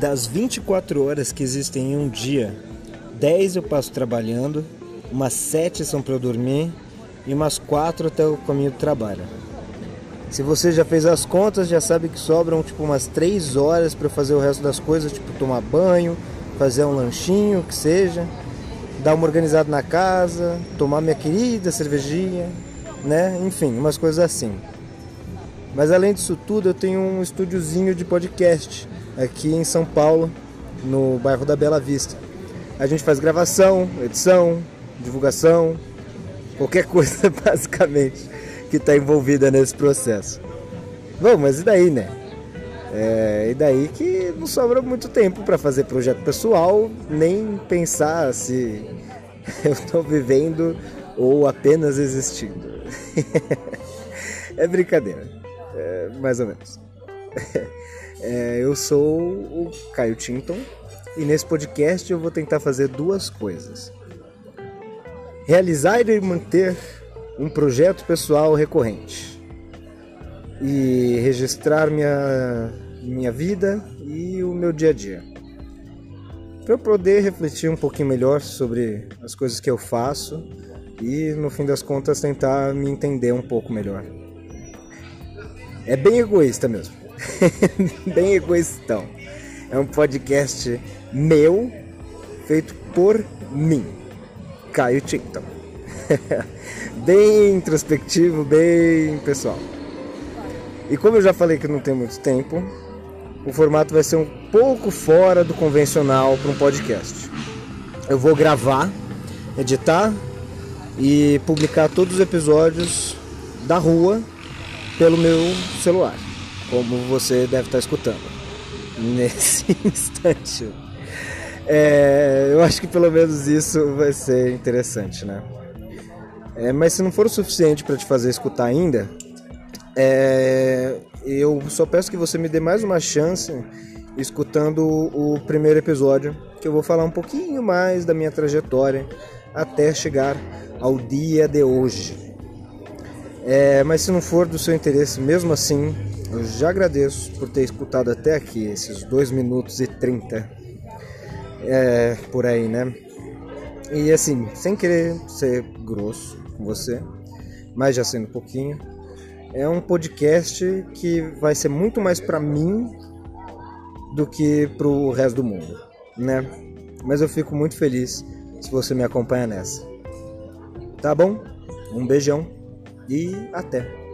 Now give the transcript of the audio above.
Das 24 horas que existem em um dia, 10 eu passo trabalhando, umas 7 são para eu dormir e umas 4 até o caminho do trabalho. Se você já fez as contas, já sabe que sobram tipo umas 3 horas para fazer o resto das coisas, tipo tomar banho, fazer um lanchinho, que seja, dar uma organizada na casa, tomar minha querida cervejinha, né? Enfim, umas coisas assim. Mas além disso tudo, eu tenho um estúdiozinho de podcast aqui em São Paulo, no bairro da Bela Vista. A gente faz gravação, edição, divulgação, qualquer coisa basicamente que está envolvida nesse processo. Bom, mas e daí, né? É, e daí que não sobra muito tempo para fazer projeto pessoal, nem pensar se eu estou vivendo ou apenas existindo. é brincadeira, é, mais ou menos. É, eu sou o Caio Tinton e nesse podcast eu vou tentar fazer duas coisas: realizar e manter um projeto pessoal recorrente e registrar minha, minha vida e o meu dia a dia. Para eu poder refletir um pouquinho melhor sobre as coisas que eu faço e no fim das contas tentar me entender um pouco melhor. É bem egoísta mesmo. bem egoístão. É um podcast meu, feito por mim, Caio Tinton. bem introspectivo, bem pessoal. E como eu já falei que não tem muito tempo, o formato vai ser um pouco fora do convencional para um podcast. Eu vou gravar, editar e publicar todos os episódios da rua pelo meu celular como você deve estar escutando nesse instante. É, eu acho que pelo menos isso vai ser interessante, né? É, mas se não for o suficiente para te fazer escutar ainda, é, eu só peço que você me dê mais uma chance escutando o primeiro episódio, que eu vou falar um pouquinho mais da minha trajetória até chegar ao dia de hoje. É, mas se não for do seu interesse, mesmo assim, eu já agradeço por ter escutado até aqui, esses 2 minutos e 30 é, por aí, né? E assim, sem querer ser grosso com você, mas já sendo um pouquinho, é um podcast que vai ser muito mais para mim do que pro resto do mundo, né? Mas eu fico muito feliz se você me acompanha nessa. Tá bom? Um beijão e até!